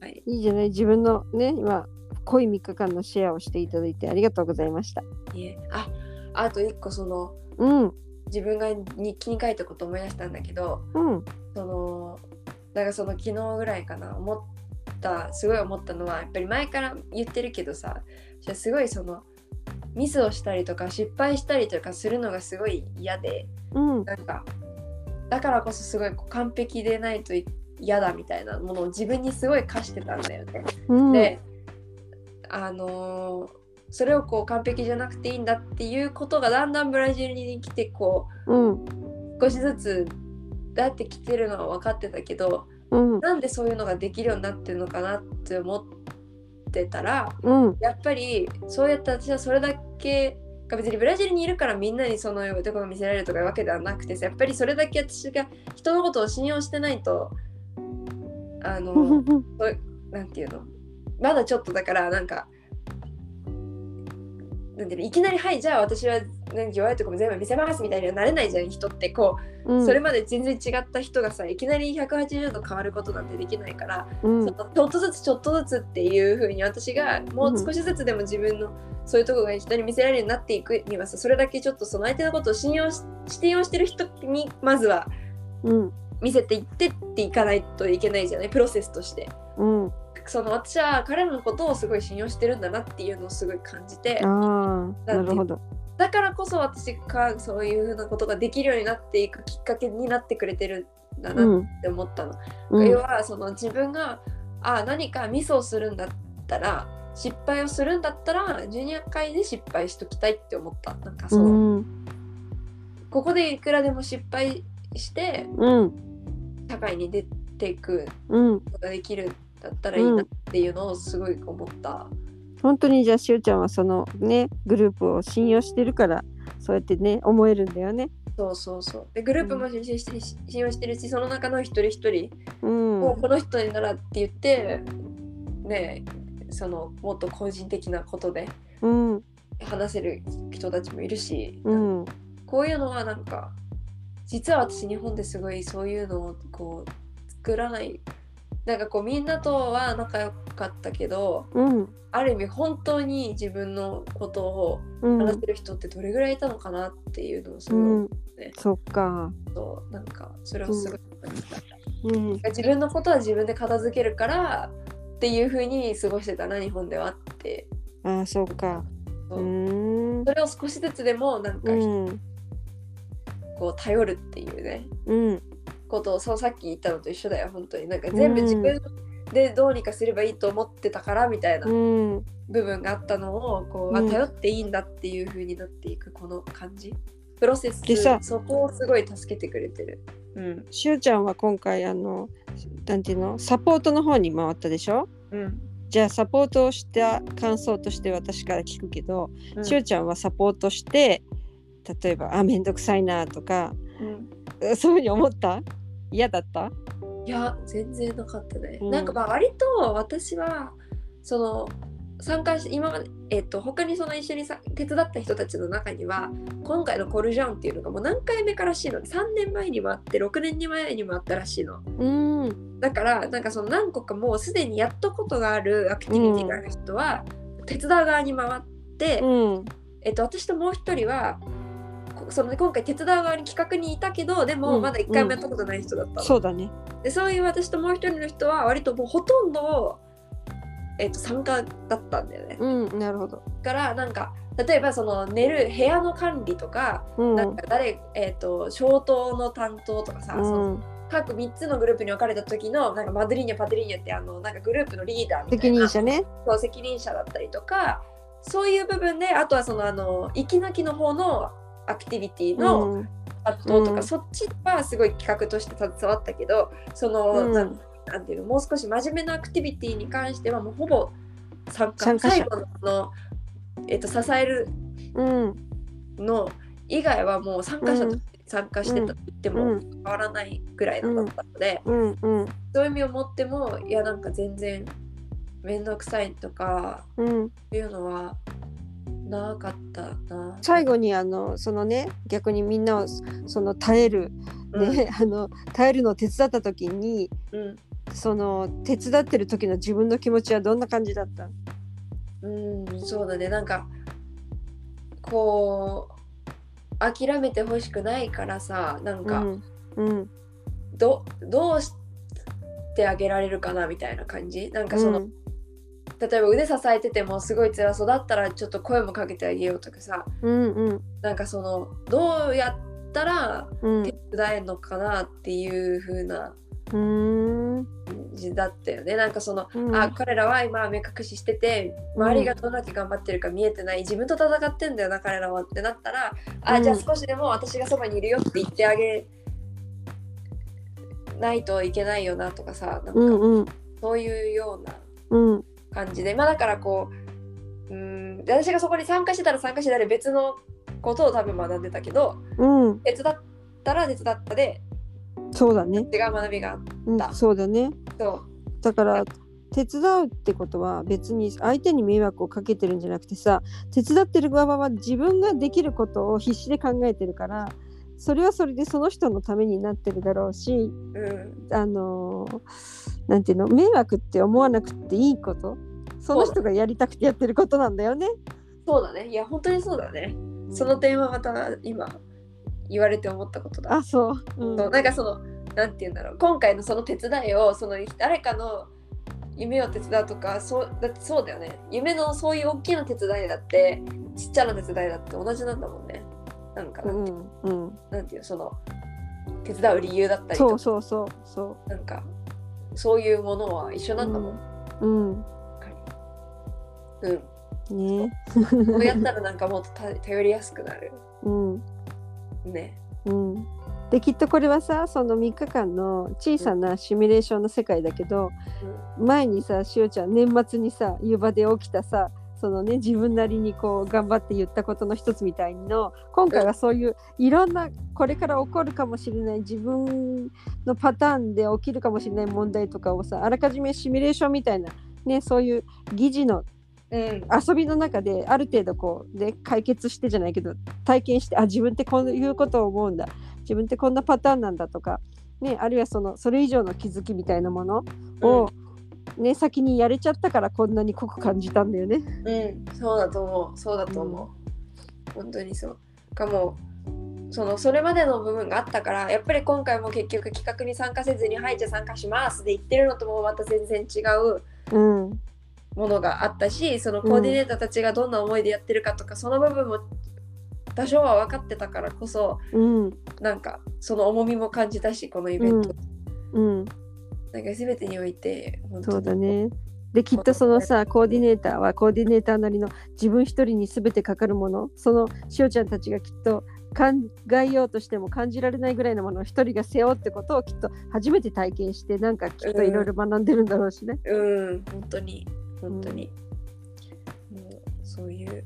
はい、いいじゃない。自分のね今濃い3日間のシェアをしていただいてありがとうございました。いえ。ああと一個そのうん。自分が日記に書いたこと思い出したんだけどうん。そのなんかその昨日ぐらいかな思ったすごい思ったのはやっぱり前から言ってるけどさすごいそのミスをしたりとか失敗したりとかするのがすごい嫌でうん。なんかだからこそすごい完璧でないと嫌だみたいなものを自分にすごい課してたんだよね。うん。であのーそれをこう完璧じゃなくていいんだっていうことがだんだんブラジルに来てこうん。う少しずつだってきてるのは分かってたけどうん。なんでそういうのができるようになってるのかなって思ってたらうん。やっぱりそうやって私はそれだけが別にブラジルにいるからみんなにそのところを見せられるとかいうわけではなくてさやっぱりそれだけ私が人のことを信用してないとあの なんていうの？まだちょっとだからなんかなんていうのいきなり「はいじゃあ私は何弱いとこも全部見せます」みたいにはなれないじゃん人ってこう、うん。それまで全然違った人がさいきなり180度変わることなんてできないから、うん。そのちょっとずつちょっとずつっていう風に私がもう少しずつでも自分のそういうところが人に見せられるようになっていくにはさそれだけちょっとその相手のことを信用し信用してる人にまずはうん。見せていってっていかないといけないじゃないプロセスとして。うんその私は彼のことをすごい信用してるんだなっていうのをすごい感じてああなるほど。だからこそ私がそういうふうなことができるようになっていくきっかけになってくれてるんだうなんって思ったの。うん。要はその自分があ何かミスをするんだったら失敗をするんだったらジュニア会で失敗しときたいって思った。なんかその、うん。ここでいくらでも失敗してうん。社会に出ていくうん。ことができるんだったらいいなっていうのをすごい思った。本当にじゃあしゅうちゃんはそのねグループを信用してるからそうやってね思えるんだよねそうそうそう。でグループも信用してるし,、信用してるしその中の一人一人うんもうこの人にならって言ってねそのもっと個人的なことでうん話せる人たちもいるし、うんこういうのはなんか実は私日本ですごいそういうのをこう作らないなんかこうみんなとは仲良かったけどうん。ある意味本当に自分のことをうん。話せる人ってどれぐらいいたのかなっていうのをすごい思うんそっか。うと、なんかそれをすごい感じた。うん。自分のことは自分で片付けるからっていう風に過ごしてたな日本ではって。ああそうか。そう。ん。それを少しずつでもなんかうん。こう頼るっていうね。うんことをそうさっき言ったのと一緒だよ本当に。なんか全部自分でどうにかすればいいと思ってたからみたいなうん。部分があったのをこう、うん。あ頼っていいんだっていう風になっていくこの感じ。プロセスでさそこをすごい助けてくれてる。うん。しゅうちゃんは今回あのなんていうの？サポートの方に回ったでしょ？うん。じゃあサポートをした感想として私から聞くけど、うん。しゅうちゃんはサポートして例えばあめんどくさいなとかうんそういうふうに思った？嫌だった？いや全然なかったね、うん。なんかまあ割と私はその参加し今まで、えっと他にその一緒にさ手伝った人たちの中には今回のコルジャンっていうのがもう何回目からしいの？3年前にもあって6年前にもあったらしいの。うん。だからなんかその何個かもうすでにやったことがあるアクティビティがある人は、手伝う側に回って、うん。えっと、私ともう一人はこその今回手伝う側に企画にいたけどでうんもまだ1回もやったことない人だったの、そうだね。でそういう私ともう一人の人は割ともうほとんど、えっと参加だったんだよね。うんなるほど。だからなんか例えばその寝る部屋の管理とか、うん。なんか誰、えっと消灯の担当とかさ、うそのん各3つのグループに分かれた時のなんかマドリーニャパドリーニャってあのなんかグループのリーダーみた責いな。任者ね。そう責任者だったりとかそういう部分であとはそのあの息抜きの方のアクティビティの、うん。発動とか、うん。そっちはすごい企画として携わったけどその、うん。なんていうのもう少し真面目なアクティビティに関してはもうほぼ参加参加者。最後のえっと支えるうん。の以外はもう参加者として参加してたと言ってもうん。変わらないぐらいだったので、そういう意味を持ってもいやなんか全然面倒くさいとかうん。いうのはなかったな。最後にあのそのね逆にみんなをその耐えるね、あの耐えるのを手伝った時にうん。その手伝ってる時の自分の気持ちはどんな感じだった？うん、そうだね。なんかこう諦めてほしくないからさなんか、うんうん。どどうしてあげられるかなみたいな感じ？なんかその、うん例えば腕支えててもすごい辛そうだったらちょっと声もかけてあげようとかさ。うんうん。なんかそのどうやったらうん。手伝えるのかなっていう風なうん。時だったよね。なんかその、うん。あ彼らは今目隠ししてて周りがどんだけ頑張ってるか見えてない自分と戦ってんだよな彼らはってなったら、うん。あじゃあ少しでも私がそばにいるよって言ってあげないといけないよなとかさなんかうんうん。そういうようなうん感じで。まあだからこううーんで私がそこに参加してたら参加してたら別のことを多分学んでたけどうん。手伝ったら手伝ったでそうだね、違う学びがあっうんだ、そうだね。ただから手伝うってことは別に相手に迷惑をかけてるんじゃなくてさ手伝ってる側は自分ができることを必死で考えてるからそれはそれでその人のためになってるだろうしうん。あのーなんていうの迷惑って思わなくていいこと？その人がやりたくてやってることなんだよね。そうだね。いや本当にそうだね。その点はまた今言われて思ったことだ。あそう,、うん、そうなんかそのなんて言うんだろう。今回のその手伝いをその誰かの夢を手伝うとかそうだってそうだよね。夢のそういう大きな手伝いだってちっちゃな手伝いだって同じなんだもんね。なんかうなんて,、んうん、なんていうその手伝う理由だったりとか。そうそうそうそなんかそういうものは一緒なんだもん、う。うん。うん。ね。こうやったらなんかもっとた頼りやすくなる。うん。ね。うん、できっとこれはさその3日間の小さなシミュレーションの世界だけど、前にさしおちゃん年末にさ湯葉で起きたさそのね自分なりにこう頑張って言ったことの一つみたいの今回はそういういろんなこれから起こるかもしれない自分のパターンで起きるかもしれない問題とかをさあらかじめシミュレーションみたいなねそういう疑似のうん。遊びの中である程度こうで解決してじゃないけど体験してあ自分ってこういうことを思うんだ自分ってこんなパターンなんだとか、ね、あるいはそのそれ以上の気づきみたいなものを、ね、先にやれちゃったからこんなに濃く感じたんだよね。うん、そうだと思う。そうだと思う。本当にそう。かもそのそれまでの部分があったからやっぱり今回も結局企画に参加せずに「はいじゃあ参加します」で言ってるのともまた全然違ううんものがあったしそのコーディネーターたちがどんな思いでやってるかとか、その部分も多少は分かってたからこそうんなんかその重みも感じたしこのイベント、うん、なんか全てにおいて本当そうだね。できっとそのさコーディネーターはコーディネーターなりの自分一人に全てかかるもの。そのしおちゃんたちがきっと考えようとしても感じられないぐらいのものを一人が背負うってことをきっと初めて体験してなんかきっといろいろ学んでるんだろうしね。うん。本当に。本当に、もうそういう、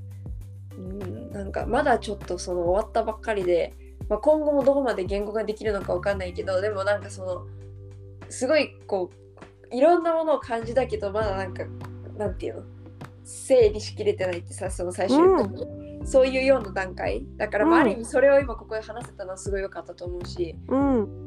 うん、なんかまだちょっとその終わったばっかりで、まあ、今後もどこまで言語ができるのかわかんないけどでもなんかそのすごいこういろんなものを感じたけどまだなんかなんていうの？整理しきれてないってさその最終的に、そういうような段階。だから、まあ、うん。ある意味それを今ここで話せたのはすごい良かったと思うし。うん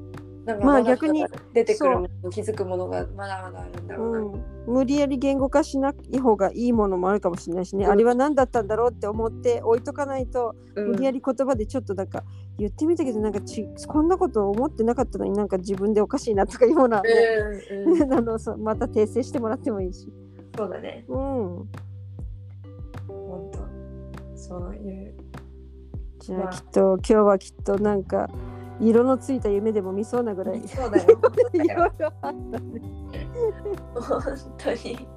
なんかまあ逆に出てくるもの気づくものがまだまだあるんだろうな、うん、無理やり言語化しない方がいいものもあるかもしれないしね、うん。あれは何だったんだろうって思って置いとかないと、うん。無理やり言葉でちょっとなんか言ってみたけどなんかちこんなこと思ってなかったのになんか自分でおかしいなとかいうものはね、うんうん。あのそうまた訂正してもらってもいいし。そうだね。うん、本当。そういう。じゃあまあ。きっと今日はきっとなんか色のついた夢でも見そうなぐらいいそうだよ。いろあったね。本当に。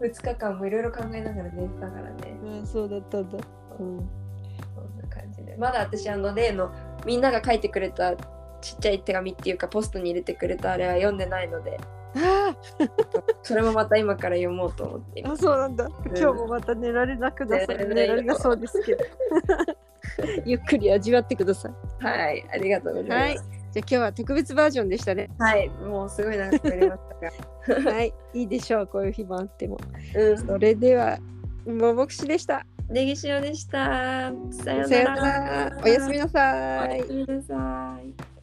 2日間もいろいろ考えながら寝てたからね。うん、そうだったんだ。うん、そんな感じで。まだ私、あの例のみんなが書いてくれたちっちゃい手紙っていうかポストに入れてくれたあれは読んでないので、あそれもまた今から読もうと思っていあ。そうなんだ。今日もまた寝られなくないよ寝られなそうですけど。ゆっくり味わってください。はい、ありがとうございます。じゃあ今日は特別バージョンでしたね。はい、もうすごい長くなりましたが。はい、いいでしょう。こういう日もあっても。うん、それでは、ももくしでした。ネギ塩でした。さよなら。ら。おやすみなおさいやす。みなさい。